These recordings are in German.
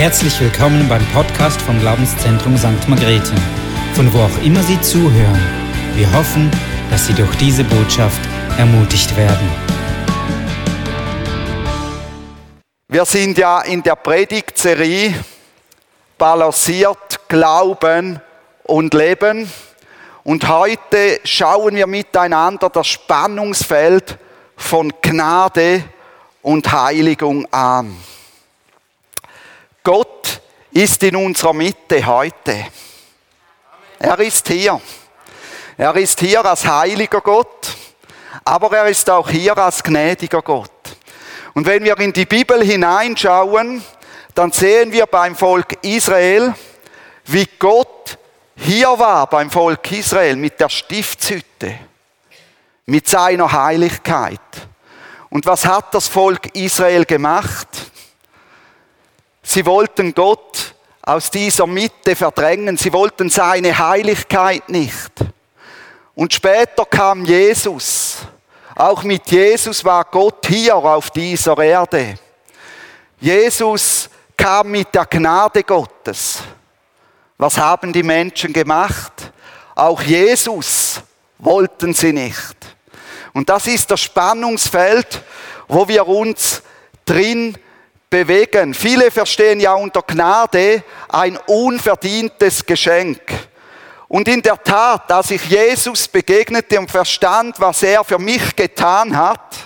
Herzlich willkommen beim Podcast vom Glaubenszentrum St. Margrethe, von wo auch immer Sie zuhören. Wir hoffen, dass Sie durch diese Botschaft ermutigt werden. Wir sind ja in der Predigtserie Balanciert Glauben und Leben. Und heute schauen wir miteinander das Spannungsfeld von Gnade und Heiligung an. Gott ist in unserer Mitte heute. Er ist hier. Er ist hier als heiliger Gott, aber er ist auch hier als gnädiger Gott. Und wenn wir in die Bibel hineinschauen, dann sehen wir beim Volk Israel, wie Gott hier war beim Volk Israel mit der Stiftshütte, mit seiner Heiligkeit. Und was hat das Volk Israel gemacht? Sie wollten Gott aus dieser Mitte verdrängen. Sie wollten seine Heiligkeit nicht. Und später kam Jesus. Auch mit Jesus war Gott hier auf dieser Erde. Jesus kam mit der Gnade Gottes. Was haben die Menschen gemacht? Auch Jesus wollten sie nicht. Und das ist das Spannungsfeld, wo wir uns drin bewegen. Viele verstehen ja unter Gnade ein unverdientes Geschenk. Und in der Tat, als ich Jesus begegnete und verstand, was er für mich getan hat,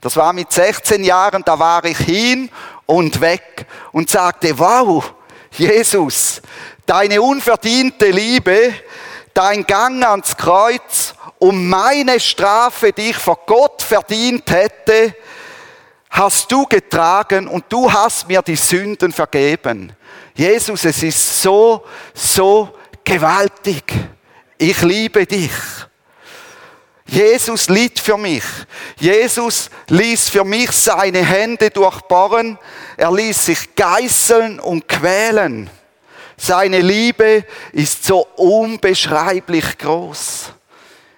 das war mit 16 Jahren, da war ich hin und weg und sagte, wow, Jesus, deine unverdiente Liebe, dein Gang ans Kreuz, um meine Strafe, die ich vor Gott verdient hätte, hast du getragen und du hast mir die Sünden vergeben. Jesus, es ist so, so gewaltig. Ich liebe dich. Jesus litt für mich. Jesus ließ für mich seine Hände durchbohren. Er ließ sich geißeln und quälen. Seine Liebe ist so unbeschreiblich groß.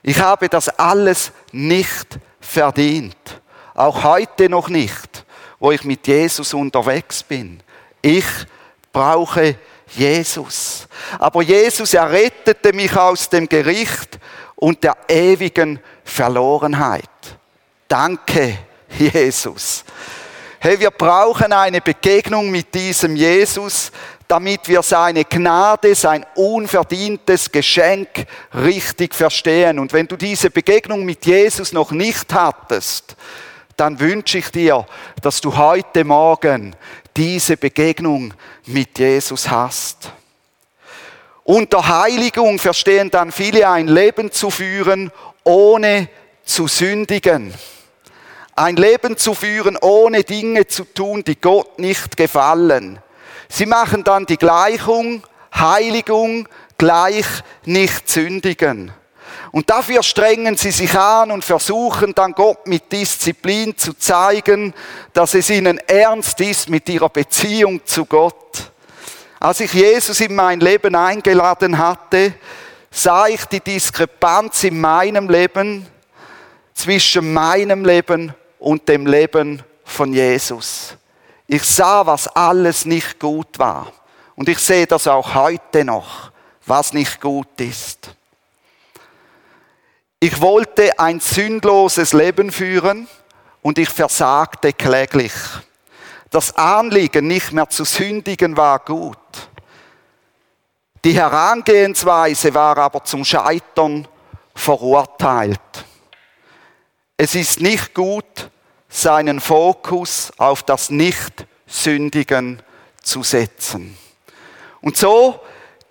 Ich habe das alles nicht verdient. Auch heute noch nicht, wo ich mit Jesus unterwegs bin. Ich brauche Jesus. Aber Jesus errettete mich aus dem Gericht und der ewigen Verlorenheit. Danke, Jesus. Hey, wir brauchen eine Begegnung mit diesem Jesus, damit wir seine Gnade, sein unverdientes Geschenk richtig verstehen. Und wenn du diese Begegnung mit Jesus noch nicht hattest, dann wünsche ich dir, dass du heute Morgen diese Begegnung mit Jesus hast. Unter Heiligung verstehen dann viele ein Leben zu führen, ohne zu sündigen. Ein Leben zu führen, ohne Dinge zu tun, die Gott nicht gefallen. Sie machen dann die Gleichung, Heiligung gleich nicht sündigen. Und dafür strengen sie sich an und versuchen dann Gott mit Disziplin zu zeigen, dass es ihnen ernst ist mit ihrer Beziehung zu Gott. Als ich Jesus in mein Leben eingeladen hatte, sah ich die Diskrepanz in meinem Leben zwischen meinem Leben und dem Leben von Jesus. Ich sah, was alles nicht gut war. Und ich sehe das auch heute noch, was nicht gut ist. Ich wollte ein sündloses Leben führen und ich versagte kläglich. Das Anliegen, nicht mehr zu sündigen, war gut. Die Herangehensweise war aber zum Scheitern verurteilt. Es ist nicht gut, seinen Fokus auf das Nicht-Sündigen zu setzen. Und so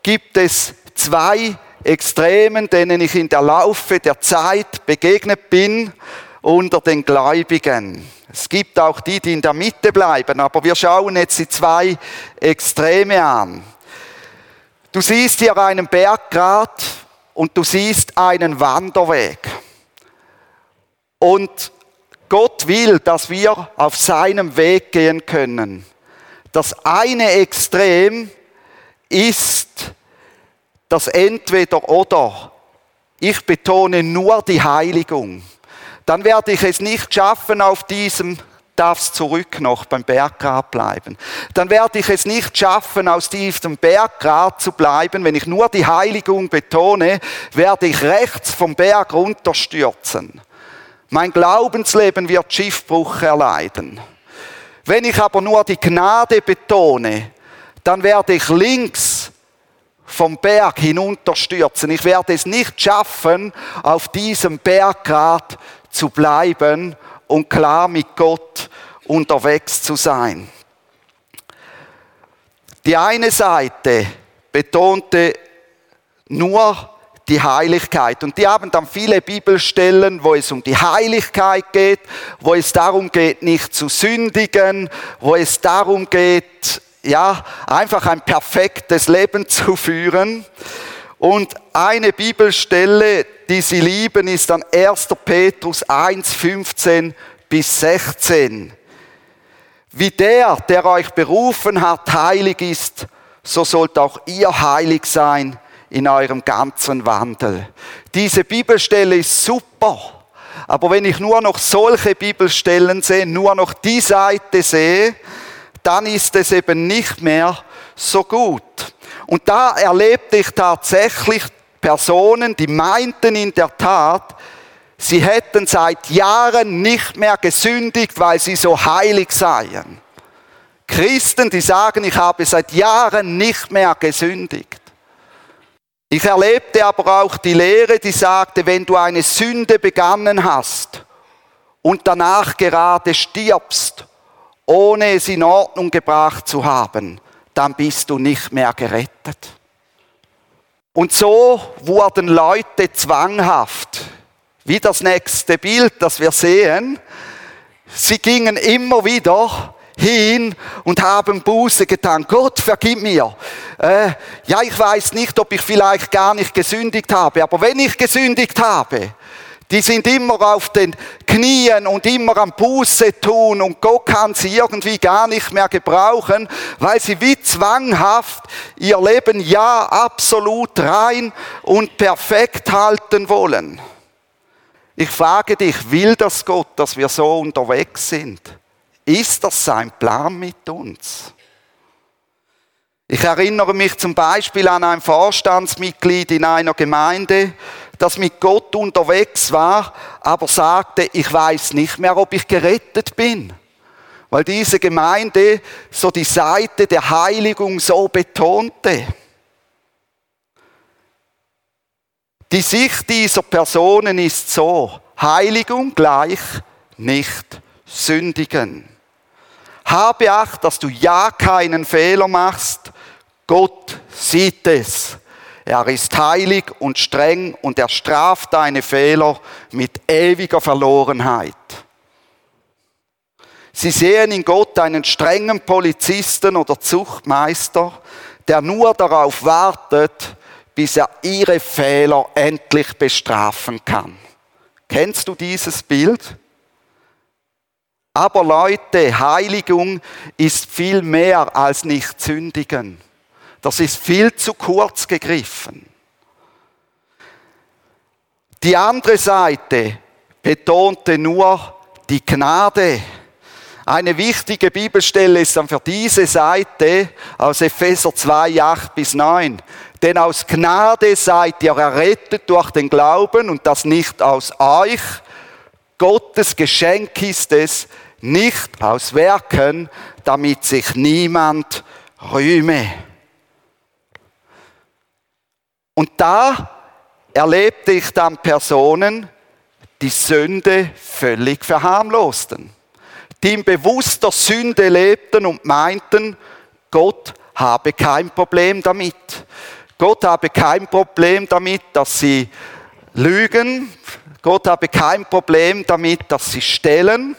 gibt es zwei Extremen, denen ich in der Laufe der Zeit begegnet bin unter den Gläubigen. Es gibt auch die, die in der Mitte bleiben, aber wir schauen jetzt die zwei Extreme an. Du siehst hier einen Berggrat und du siehst einen Wanderweg. Und Gott will, dass wir auf seinem Weg gehen können. Das eine Extrem ist das entweder oder. Ich betone nur die Heiligung. Dann werde ich es nicht schaffen, auf diesem darf es zurück noch beim Berggrad bleiben. Dann werde ich es nicht schaffen, aus diesem Berggrad zu bleiben. Wenn ich nur die Heiligung betone, werde ich rechts vom Berg runterstürzen. Mein Glaubensleben wird Schiffbruch erleiden. Wenn ich aber nur die Gnade betone, dann werde ich links vom Berg hinunterstürzen. Ich werde es nicht schaffen, auf diesem Berggrad zu bleiben und klar mit Gott unterwegs zu sein. Die eine Seite betonte nur die Heiligkeit. Und die haben dann viele Bibelstellen, wo es um die Heiligkeit geht, wo es darum geht, nicht zu sündigen, wo es darum geht, ja, einfach ein perfektes Leben zu führen. Und eine Bibelstelle, die sie lieben, ist dann 1. Petrus 1, 15 bis 16. Wie der, der euch berufen hat, heilig ist, so sollt auch ihr heilig sein in eurem ganzen Wandel. Diese Bibelstelle ist super. Aber wenn ich nur noch solche Bibelstellen sehe, nur noch die Seite sehe, dann ist es eben nicht mehr so gut. Und da erlebte ich tatsächlich Personen, die meinten in der Tat, sie hätten seit Jahren nicht mehr gesündigt, weil sie so heilig seien. Christen, die sagen, ich habe seit Jahren nicht mehr gesündigt. Ich erlebte aber auch die Lehre, die sagte, wenn du eine Sünde begangen hast und danach gerade stirbst, ohne es in Ordnung gebracht zu haben, dann bist du nicht mehr gerettet. Und so wurden Leute zwanghaft, wie das nächste Bild, das wir sehen. Sie gingen immer wieder hin und haben Buße getan. Gott, vergib mir. Äh, ja, ich weiß nicht, ob ich vielleicht gar nicht gesündigt habe, aber wenn ich gesündigt habe, die sind immer auf den Knien und immer am Buße tun und Gott kann sie irgendwie gar nicht mehr gebrauchen, weil sie wie zwanghaft ihr Leben ja absolut rein und perfekt halten wollen. Ich frage dich, will das Gott, dass wir so unterwegs sind? Ist das sein Plan mit uns? Ich erinnere mich zum Beispiel an ein Vorstandsmitglied in einer Gemeinde, das mit Gott unterwegs war, aber sagte, ich weiß nicht mehr, ob ich gerettet bin. Weil diese Gemeinde so die Seite der Heiligung so betonte. Die Sicht dieser Personen ist so, Heiligung gleich nicht sündigen. Habe Acht, dass du ja keinen Fehler machst. Gott sieht es. Er ist heilig und streng und er straft deine Fehler mit ewiger Verlorenheit. Sie sehen in Gott einen strengen Polizisten oder Zuchtmeister, der nur darauf wartet, bis er ihre Fehler endlich bestrafen kann. Kennst du dieses Bild? Aber Leute, Heiligung ist viel mehr als nicht sündigen. Das ist viel zu kurz gegriffen. Die andere Seite betonte nur die Gnade. Eine wichtige Bibelstelle ist dann für diese Seite aus Epheser 2, 8 bis 9. Denn aus Gnade seid ihr errettet durch den Glauben und das nicht aus euch. Gottes Geschenk ist es, nicht aus Werken, damit sich niemand rühme. Und da erlebte ich dann Personen, die Sünde völlig verharmlosten, die in bewusster Sünde lebten und meinten, Gott habe kein Problem damit. Gott habe kein Problem damit, dass sie lügen. Gott habe kein Problem damit, dass sie stellen.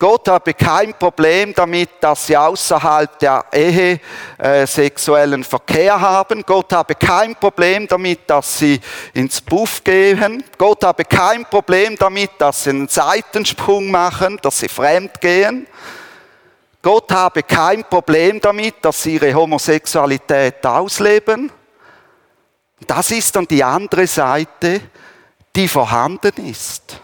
Gott habe kein Problem damit, dass sie außerhalb der Ehe äh, sexuellen Verkehr haben. Gott habe kein Problem damit, dass sie ins Buff gehen. Gott habe kein Problem damit, dass sie einen Seitensprung machen, dass sie fremd gehen. Gott habe kein Problem damit, dass sie ihre Homosexualität ausleben. Das ist dann die andere Seite, die vorhanden ist.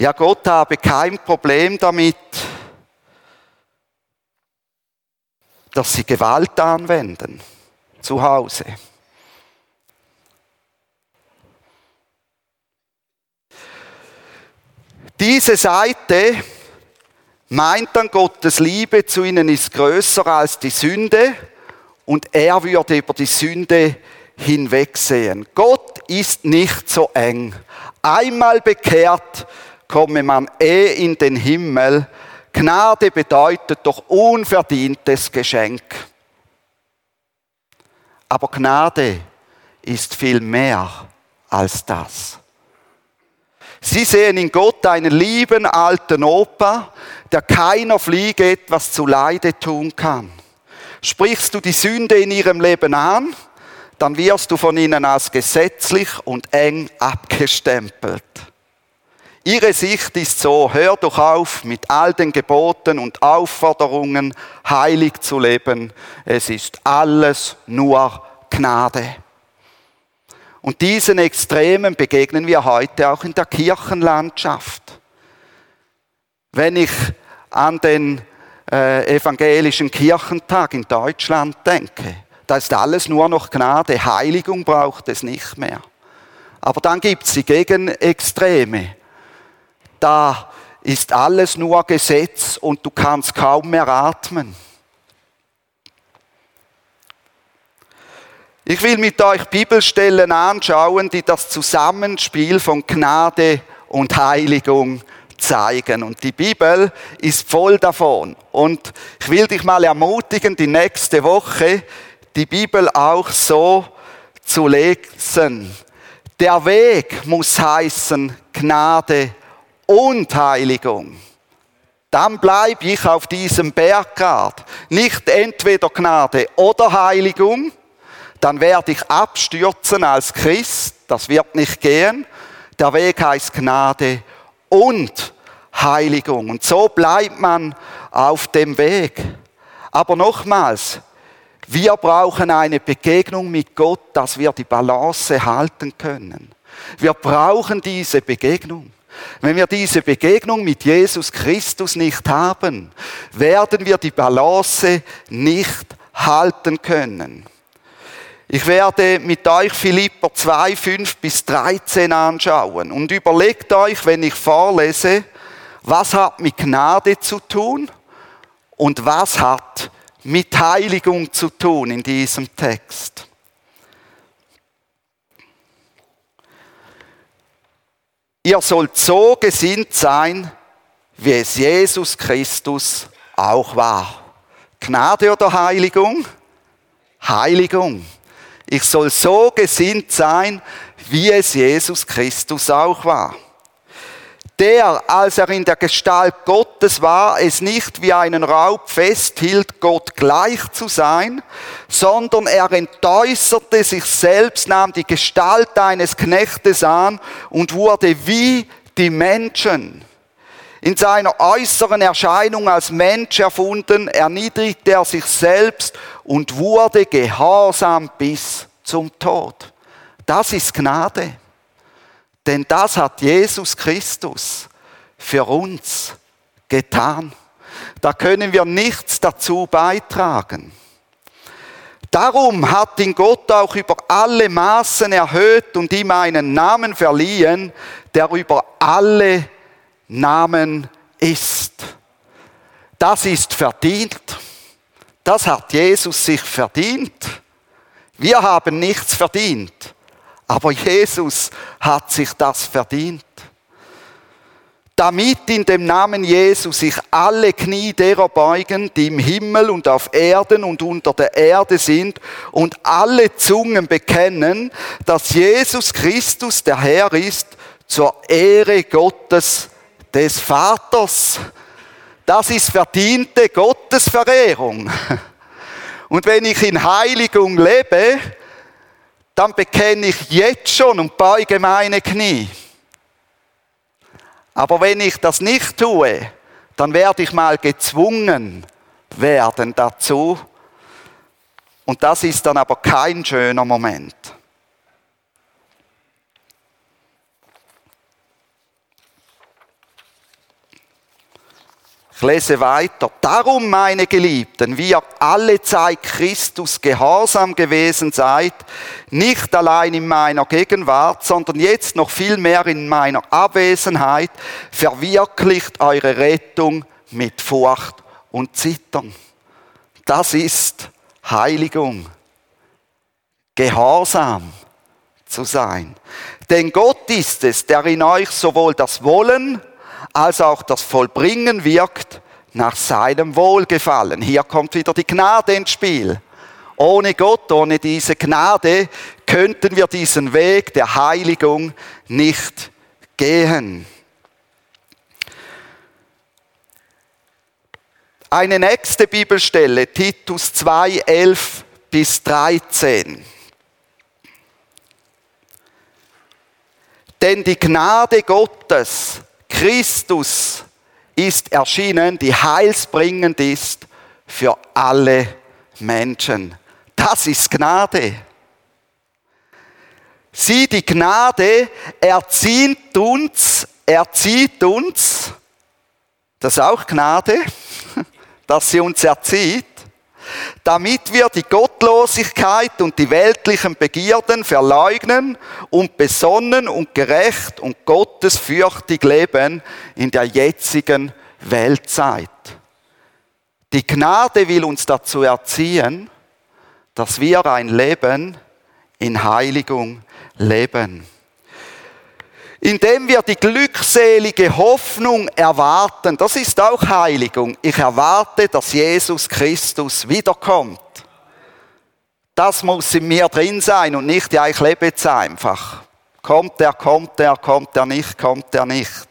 Ja, Gott habe kein Problem damit, dass sie Gewalt anwenden zu Hause. Diese Seite meint dann Gottes Liebe zu ihnen ist größer als die Sünde und er würde über die Sünde hinwegsehen. Gott ist nicht so eng. Einmal bekehrt komme man eh in den Himmel. Gnade bedeutet doch unverdientes Geschenk. Aber Gnade ist viel mehr als das. Sie sehen in Gott einen lieben alten Opa, der keiner Fliege etwas zu Leide tun kann. Sprichst du die Sünde in ihrem Leben an, dann wirst du von ihnen als gesetzlich und eng abgestempelt. Ihre Sicht ist so, hör doch auf, mit all den Geboten und Aufforderungen heilig zu leben. Es ist alles nur Gnade. Und diesen Extremen begegnen wir heute auch in der Kirchenlandschaft. Wenn ich an den äh, evangelischen Kirchentag in Deutschland denke, da ist alles nur noch Gnade, Heiligung braucht es nicht mehr. Aber dann gibt es die Gegenextreme. Da ist alles nur Gesetz und du kannst kaum mehr atmen. Ich will mit euch Bibelstellen anschauen, die das Zusammenspiel von Gnade und Heiligung zeigen. Und die Bibel ist voll davon. Und ich will dich mal ermutigen, die nächste Woche die Bibel auch so zu lesen. Der Weg muss heißen Gnade und Heiligung. Dann bleibe ich auf diesem Berggard. Nicht entweder Gnade oder Heiligung, dann werde ich abstürzen als Christ. Das wird nicht gehen. Der Weg heißt Gnade und Heiligung. Und so bleibt man auf dem Weg. Aber nochmals, wir brauchen eine Begegnung mit Gott, dass wir die Balance halten können. Wir brauchen diese Begegnung. Wenn wir diese Begegnung mit Jesus Christus nicht haben, werden wir die Balance nicht halten können. Ich werde mit euch Philipper 2, 5 bis 13 anschauen und überlegt euch, wenn ich vorlese, was hat mit Gnade zu tun und was hat mit Heiligung zu tun in diesem Text. Ihr sollt so gesinnt sein, wie es Jesus Christus auch war. Gnade oder Heiligung? Heiligung. Ich soll so gesinnt sein, wie es Jesus Christus auch war. Der, als er in der Gestalt Gottes war, es nicht wie einen Raub festhielt, Gott gleich zu sein, sondern er entäußerte sich selbst, nahm die Gestalt eines Knechtes an und wurde wie die Menschen. In seiner äußeren Erscheinung als Mensch erfunden, erniedrigte er sich selbst und wurde gehorsam bis zum Tod. Das ist Gnade. Denn das hat Jesus Christus für uns getan. Da können wir nichts dazu beitragen. Darum hat ihn Gott auch über alle Maßen erhöht und ihm einen Namen verliehen, der über alle Namen ist. Das ist verdient. Das hat Jesus sich verdient. Wir haben nichts verdient, aber Jesus hat sich das verdient. Damit in dem Namen Jesus sich alle Knie derer beugen, die im Himmel und auf Erden und unter der Erde sind und alle Zungen bekennen, dass Jesus Christus der Herr ist, zur Ehre Gottes des Vaters. Das ist verdiente Gottesverehrung. Und wenn ich in Heiligung lebe, dann bekenne ich jetzt schon und beuge meine Knie. Aber wenn ich das nicht tue, dann werde ich mal gezwungen werden dazu. Und das ist dann aber kein schöner Moment. Ich lese weiter. Darum, meine Geliebten, wie ihr alle Zeit Christus gehorsam gewesen seid, nicht allein in meiner Gegenwart, sondern jetzt noch viel mehr in meiner Abwesenheit, verwirklicht eure Rettung mit Furcht und Zittern. Das ist Heiligung. Gehorsam zu sein. Denn Gott ist es, der in euch sowohl das Wollen als auch das Vollbringen wirkt nach seinem Wohlgefallen. Hier kommt wieder die Gnade ins Spiel. Ohne Gott, ohne diese Gnade könnten wir diesen Weg der Heiligung nicht gehen. Eine nächste Bibelstelle, Titus 2, 11 bis 13. Denn die Gnade Gottes, Christus, ist erschienen, die heilsbringend ist für alle Menschen. Das ist Gnade. Sie, die Gnade, erzieht uns, erzieht uns, das ist auch Gnade, dass sie uns erzieht, damit wir die Gottlosigkeit und die weltlichen Begierden verleugnen und besonnen und gerecht und gottesfürchtig leben in der jetzigen Weltzeit. Die Gnade will uns dazu erziehen, dass wir ein Leben in Heiligung leben indem wir die glückselige Hoffnung erwarten. Das ist auch Heiligung. Ich erwarte, dass Jesus Christus wiederkommt. Das muss in mir drin sein und nicht, ja, ich lebe jetzt einfach. Kommt er, kommt er, kommt er nicht, kommt er nicht.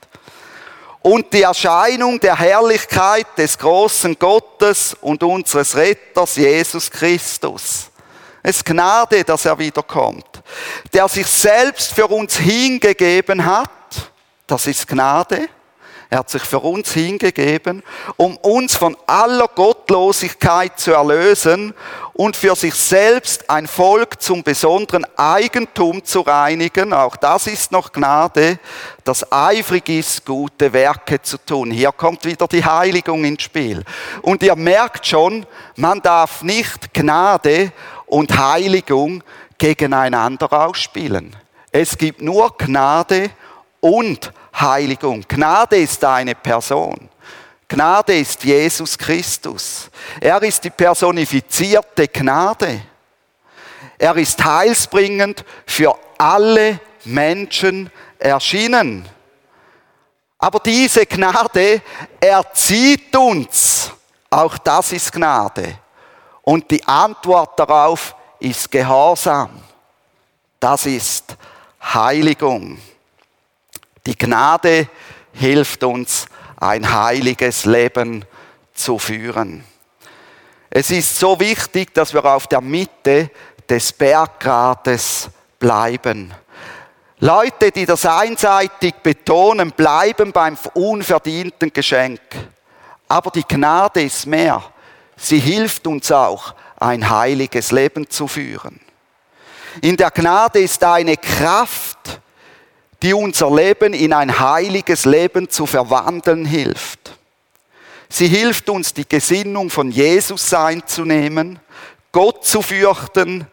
Und die Erscheinung der Herrlichkeit des großen Gottes und unseres Retters Jesus Christus. Es ist Gnade, dass er wiederkommt der sich selbst für uns hingegeben hat, das ist Gnade, er hat sich für uns hingegeben, um uns von aller Gottlosigkeit zu erlösen und für sich selbst ein Volk zum besonderen Eigentum zu reinigen. Auch das ist noch Gnade, das eifrig ist, gute Werke zu tun. Hier kommt wieder die Heiligung ins Spiel. Und ihr merkt schon, man darf nicht Gnade und Heiligung gegeneinander ausspielen. Es gibt nur Gnade und Heiligung. Gnade ist eine Person. Gnade ist Jesus Christus. Er ist die personifizierte Gnade. Er ist heilsbringend für alle Menschen erschienen. Aber diese Gnade erzieht uns. Auch das ist Gnade. Und die Antwort darauf ist Gehorsam. Das ist Heiligung. Die Gnade hilft uns, ein heiliges Leben zu führen. Es ist so wichtig, dass wir auf der Mitte des Berggrades bleiben. Leute, die das einseitig betonen, bleiben beim unverdienten Geschenk. Aber die Gnade ist mehr. Sie hilft uns auch, ein heiliges Leben zu führen. In der Gnade ist eine Kraft, die unser Leben in ein heiliges Leben zu verwandeln hilft. Sie hilft uns, die Gesinnung von Jesus sein zu nehmen, Gott zu fürchten,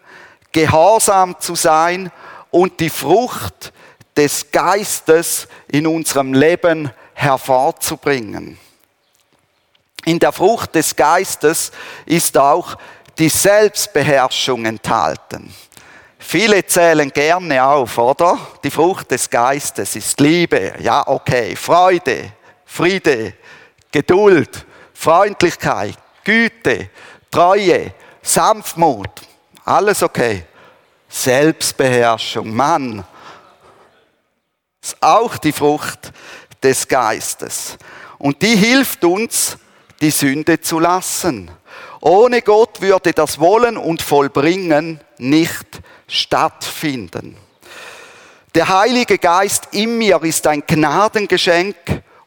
gehorsam zu sein und die Frucht des Geistes in unserem Leben hervorzubringen. In der Frucht des Geistes ist auch die Selbstbeherrschung enthalten. Viele zählen gerne auf, oder? Die Frucht des Geistes ist Liebe, ja, okay, Freude, Friede, Geduld, Freundlichkeit, Güte, Treue, Sanftmut, alles okay. Selbstbeherrschung, Mann, ist auch die Frucht des Geistes. Und die hilft uns, die Sünde zu lassen. Ohne Gott würde das Wollen und Vollbringen nicht stattfinden. Der Heilige Geist in mir ist ein Gnadengeschenk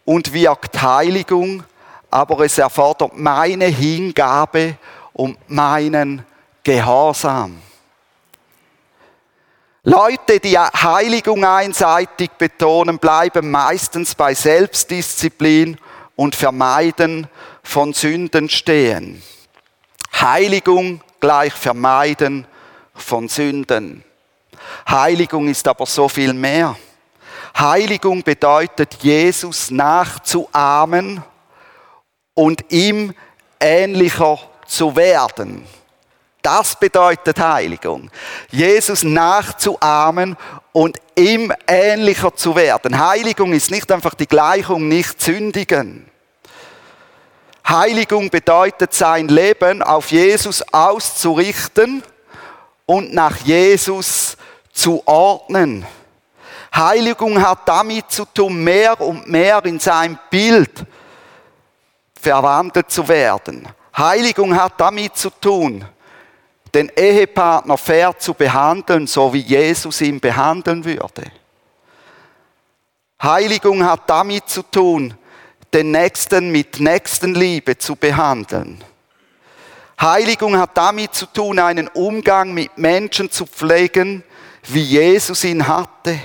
und wirkt Heiligung, aber es erfordert meine Hingabe und meinen Gehorsam. Leute, die Heiligung einseitig betonen, bleiben meistens bei Selbstdisziplin und Vermeiden von Sünden stehen. Heiligung gleich Vermeiden von Sünden. Heiligung ist aber so viel mehr. Heiligung bedeutet, Jesus nachzuahmen und ihm ähnlicher zu werden. Das bedeutet Heiligung. Jesus nachzuahmen und ihm ähnlicher zu werden. Heiligung ist nicht einfach die Gleichung nicht sündigen. Heiligung bedeutet sein Leben auf Jesus auszurichten und nach Jesus zu ordnen. Heiligung hat damit zu tun, mehr und mehr in sein Bild verwandelt zu werden. Heiligung hat damit zu tun, den Ehepartner fair zu behandeln, so wie Jesus ihn behandeln würde. Heiligung hat damit zu tun, den Nächsten mit Nächstenliebe zu behandeln. Heiligung hat damit zu tun, einen Umgang mit Menschen zu pflegen, wie Jesus ihn hatte.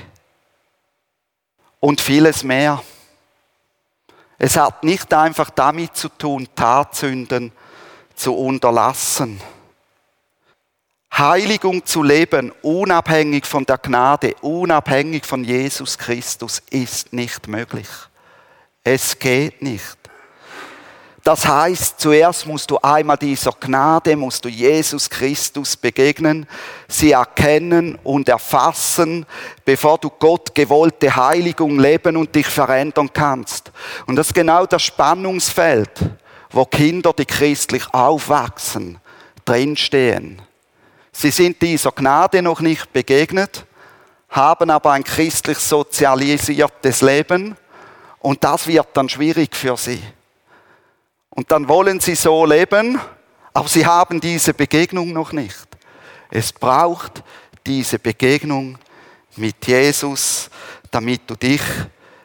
Und vieles mehr. Es hat nicht einfach damit zu tun, Tatsünden zu unterlassen. Heiligung zu leben, unabhängig von der Gnade, unabhängig von Jesus Christus, ist nicht möglich. Es geht nicht. Das heißt, zuerst musst du einmal dieser Gnade, musst du Jesus Christus begegnen, sie erkennen und erfassen, bevor du Gott gewollte Heiligung leben und dich verändern kannst. Und das ist genau das Spannungsfeld, wo Kinder, die christlich aufwachsen, drinstehen. Sie sind dieser Gnade noch nicht begegnet, haben aber ein christlich sozialisiertes Leben und das wird dann schwierig für sie. Und dann wollen sie so leben, aber sie haben diese Begegnung noch nicht. Es braucht diese Begegnung mit Jesus, damit du dich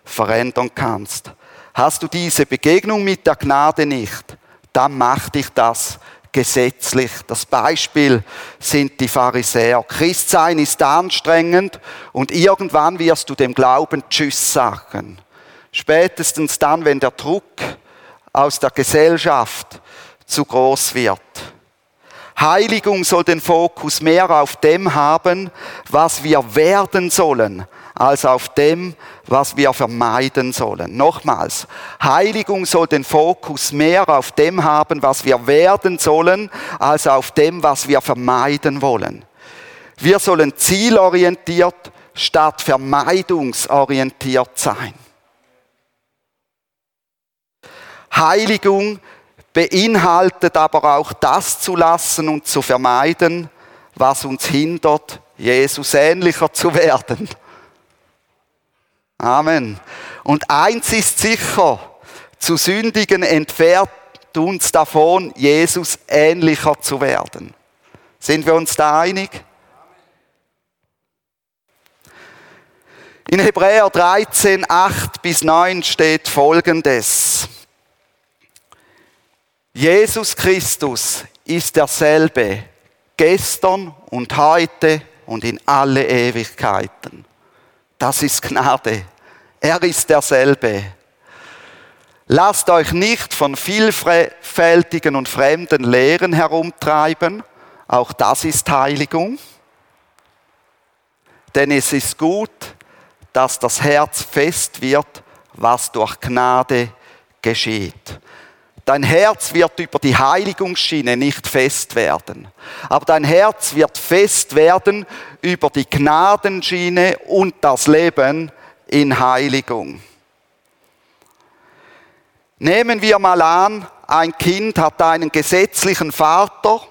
verändern kannst. Hast du diese Begegnung mit der Gnade nicht, dann macht dich das gesetzlich. Das Beispiel sind die Pharisäer. Christsein ist anstrengend und irgendwann wirst du dem Glauben Tschüss sagen. Spätestens dann, wenn der Druck aus der Gesellschaft zu groß wird. Heiligung soll den Fokus mehr auf dem haben, was wir werden sollen, als auf dem, was wir vermeiden sollen. Nochmals, Heiligung soll den Fokus mehr auf dem haben, was wir werden sollen, als auf dem, was wir vermeiden wollen. Wir sollen zielorientiert statt vermeidungsorientiert sein. Heiligung beinhaltet aber auch das zu lassen und zu vermeiden, was uns hindert, Jesus ähnlicher zu werden. Amen. Und eins ist sicher, zu sündigen entfernt uns davon, Jesus ähnlicher zu werden. Sind wir uns da einig? In Hebräer 13, 8 bis 9 steht Folgendes. Jesus Christus ist derselbe gestern und heute und in alle Ewigkeiten. Das ist Gnade. Er ist derselbe. Lasst euch nicht von vielfältigen und fremden Lehren herumtreiben. Auch das ist Heiligung. Denn es ist gut, dass das Herz fest wird, was durch Gnade geschieht. Dein Herz wird über die Heiligungsschiene nicht fest werden. Aber dein Herz wird fest werden über die Gnadenschiene und das Leben in Heiligung. Nehmen wir mal an, ein Kind hat einen gesetzlichen Vater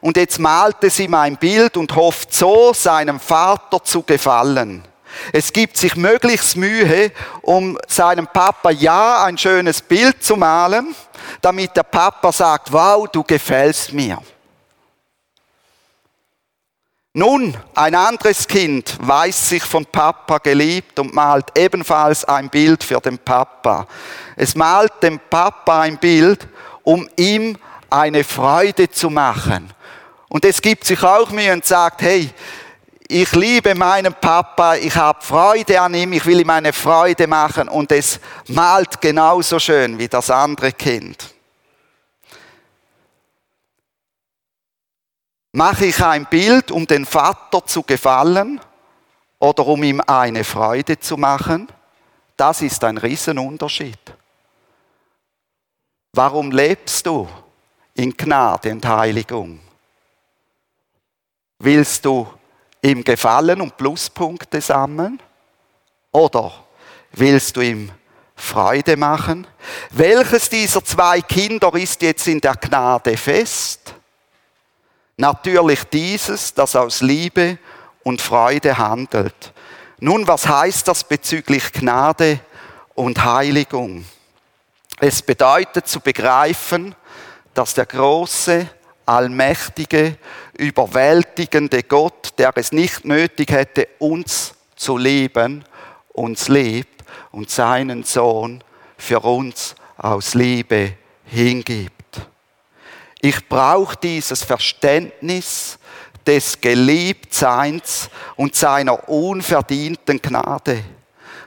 und jetzt malt es ihm ein Bild und hofft so, seinem Vater zu gefallen. Es gibt sich möglichst Mühe, um seinem Papa ja ein schönes Bild zu malen damit der Papa sagt, wow, du gefällst mir. Nun, ein anderes Kind weiß sich von Papa geliebt und malt ebenfalls ein Bild für den Papa. Es malt dem Papa ein Bild, um ihm eine Freude zu machen. Und es gibt sich auch Mühe und sagt, hey, ich liebe meinen Papa, ich habe Freude an ihm, ich will ihm eine Freude machen und es malt genauso schön wie das andere Kind. Mache ich ein Bild, um den Vater zu gefallen oder um ihm eine Freude zu machen? Das ist ein Riesenunterschied. Warum lebst du in Gnade und Heiligung? Willst du ihm gefallen und Pluspunkte sammeln? Oder willst du ihm Freude machen? Welches dieser zwei Kinder ist jetzt in der Gnade fest? Natürlich dieses, das aus Liebe und Freude handelt. Nun, was heißt das bezüglich Gnade und Heiligung? Es bedeutet zu begreifen, dass der große, allmächtige, überwältigende Gott, der es nicht nötig hätte, uns zu lieben, uns liebt und seinen Sohn für uns aus Liebe hingibt. Ich brauche dieses Verständnis des Geliebtseins und seiner unverdienten Gnade.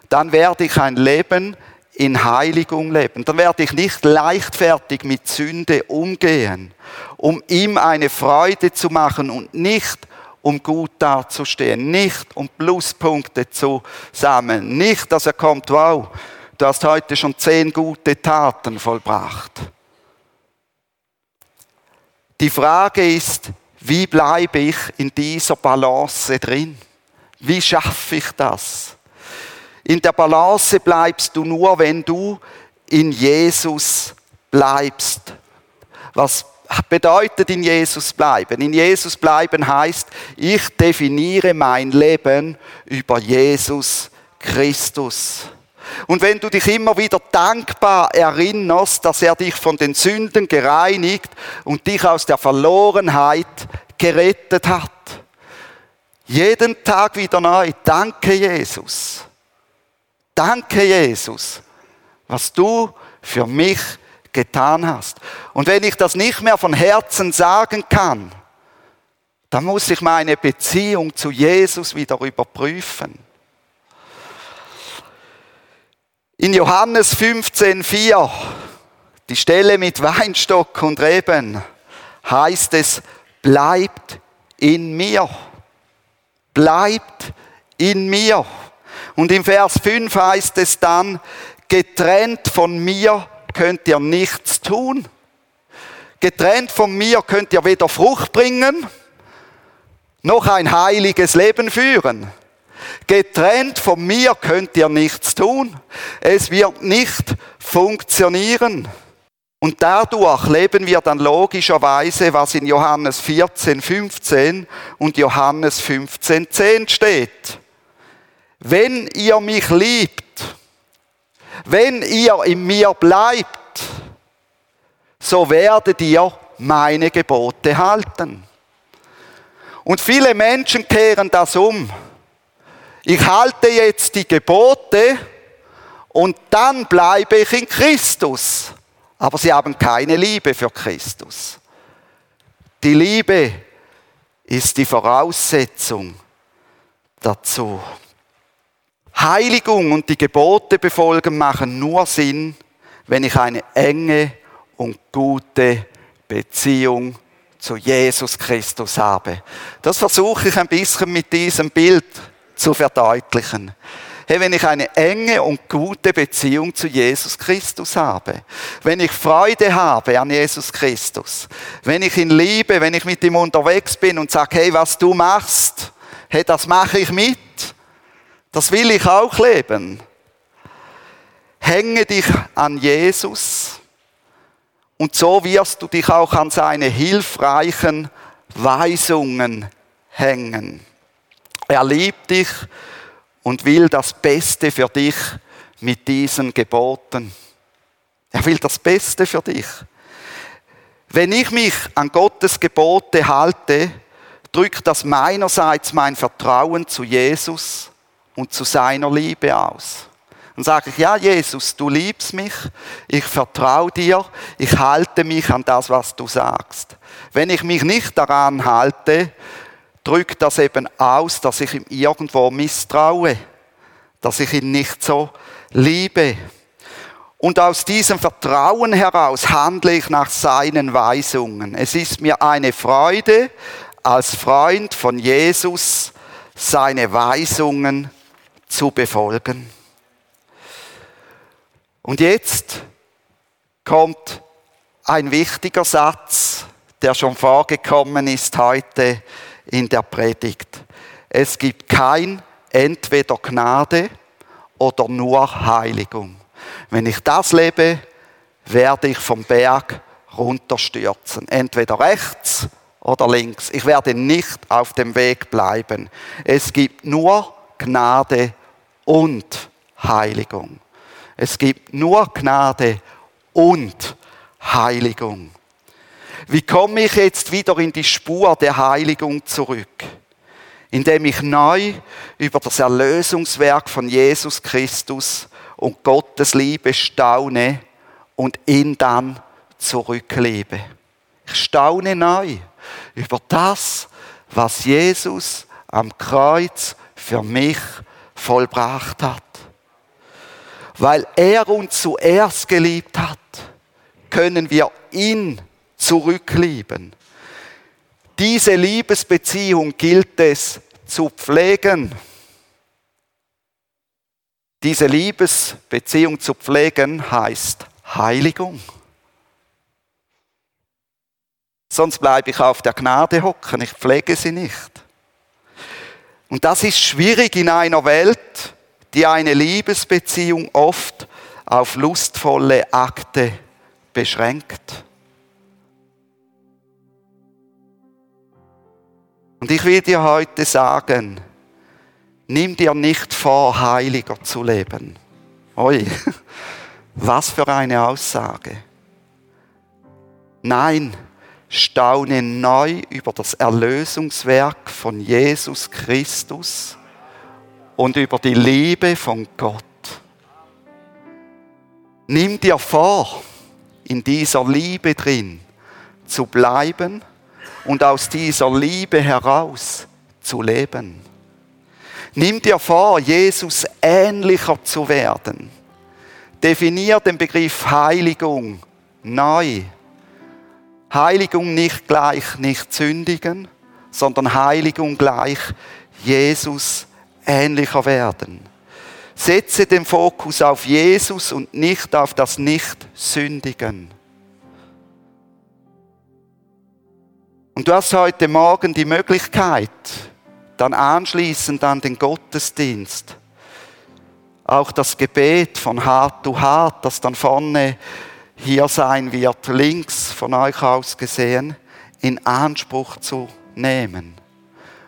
Dann werde ich ein Leben in Heiligung leben. Dann werde ich nicht leichtfertig mit Sünde umgehen, um ihm eine Freude zu machen und nicht um gut dazustehen, nicht um Pluspunkte zu sammeln, nicht, dass er kommt, wow, du hast heute schon zehn gute Taten vollbracht. Die Frage ist, wie bleibe ich in dieser Balance drin? Wie schaffe ich das? In der Balance bleibst du nur, wenn du in Jesus bleibst. Was bedeutet in Jesus bleiben? In Jesus bleiben heißt, ich definiere mein Leben über Jesus Christus. Und wenn du dich immer wieder dankbar erinnerst, dass er dich von den Sünden gereinigt und dich aus der Verlorenheit gerettet hat. Jeden Tag wieder neu. Danke, Jesus. Danke, Jesus, was du für mich getan hast. Und wenn ich das nicht mehr von Herzen sagen kann, dann muss ich meine Beziehung zu Jesus wieder überprüfen. In Johannes 15,4, die Stelle mit Weinstock und Reben, heißt es, bleibt in mir. Bleibt in mir. Und im Vers 5 heißt es dann, getrennt von mir könnt ihr nichts tun. Getrennt von mir könnt ihr weder Frucht bringen, noch ein heiliges Leben führen. Getrennt von mir könnt ihr nichts tun. Es wird nicht funktionieren. Und dadurch leben wir dann logischerweise, was in Johannes 14, 15 und Johannes 15, 10 steht. Wenn ihr mich liebt, wenn ihr in mir bleibt, so werdet ihr meine Gebote halten. Und viele Menschen kehren das um ich halte jetzt die Gebote und dann bleibe ich in Christus. Aber sie haben keine Liebe für Christus. Die Liebe ist die Voraussetzung dazu. Heiligung und die Gebote befolgen machen nur Sinn, wenn ich eine enge und gute Beziehung zu Jesus Christus habe. Das versuche ich ein bisschen mit diesem Bild zu verdeutlichen. Hey, wenn ich eine enge und gute Beziehung zu Jesus Christus habe, wenn ich Freude habe an Jesus Christus, wenn ich ihn liebe, wenn ich mit ihm unterwegs bin und sage, hey, was du machst, hey, das mache ich mit, das will ich auch leben. Hänge dich an Jesus und so wirst du dich auch an seine hilfreichen Weisungen hängen. Er liebt dich und will das Beste für dich mit diesen Geboten. Er will das Beste für dich. Wenn ich mich an Gottes Gebote halte, drückt das meinerseits mein Vertrauen zu Jesus und zu seiner Liebe aus. Dann sage ich, ja Jesus, du liebst mich, ich vertraue dir, ich halte mich an das, was du sagst. Wenn ich mich nicht daran halte, drückt das eben aus, dass ich ihm irgendwo misstraue, dass ich ihn nicht so liebe. Und aus diesem Vertrauen heraus handle ich nach seinen Weisungen. Es ist mir eine Freude, als Freund von Jesus seine Weisungen zu befolgen. Und jetzt kommt ein wichtiger Satz, der schon vorgekommen ist heute in der Predigt. Es gibt kein entweder Gnade oder nur Heiligung. Wenn ich das lebe, werde ich vom Berg runterstürzen. Entweder rechts oder links. Ich werde nicht auf dem Weg bleiben. Es gibt nur Gnade und Heiligung. Es gibt nur Gnade und Heiligung. Wie komme ich jetzt wieder in die Spur der Heiligung zurück? Indem ich neu über das Erlösungswerk von Jesus Christus und Gottes Liebe staune und ihn dann zurücklebe. Ich staune neu über das, was Jesus am Kreuz für mich vollbracht hat. Weil er uns zuerst geliebt hat, können wir ihn zurücklieben. Diese Liebesbeziehung gilt es zu pflegen. Diese Liebesbeziehung zu pflegen heißt Heiligung. Sonst bleibe ich auf der Gnade hocken, ich pflege sie nicht. Und das ist schwierig in einer Welt, die eine Liebesbeziehung oft auf lustvolle Akte beschränkt. Und ich will dir heute sagen, nimm dir nicht vor, heiliger zu leben. Oi, was für eine Aussage. Nein, staune neu über das Erlösungswerk von Jesus Christus und über die Liebe von Gott. Nimm dir vor, in dieser Liebe drin zu bleiben und aus dieser Liebe heraus zu leben. Nimm dir vor, Jesus ähnlicher zu werden. Definier den Begriff Heiligung neu. Heiligung nicht gleich nicht sündigen, sondern Heiligung gleich Jesus ähnlicher werden. Setze den Fokus auf Jesus und nicht auf das Nicht-Sündigen. Und du hast heute Morgen die Möglichkeit, dann anschließend an den Gottesdienst, auch das Gebet von Hart zu Hart, das dann vorne hier sein wird, links von euch aus gesehen, in Anspruch zu nehmen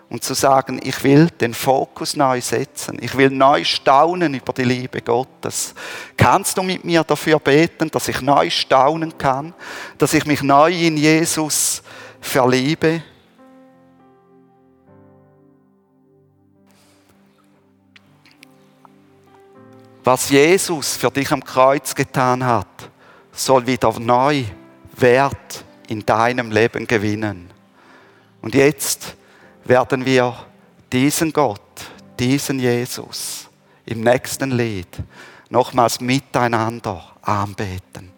und zu sagen, ich will den Fokus neu setzen, ich will neu staunen über die Liebe Gottes. Kannst du mit mir dafür beten, dass ich neu staunen kann, dass ich mich neu in Jesus verliebe? Was Jesus für dich am Kreuz getan hat, soll wieder neu Wert in deinem Leben gewinnen. Und jetzt werden wir diesen Gott, diesen Jesus im nächsten Lied nochmals miteinander anbeten.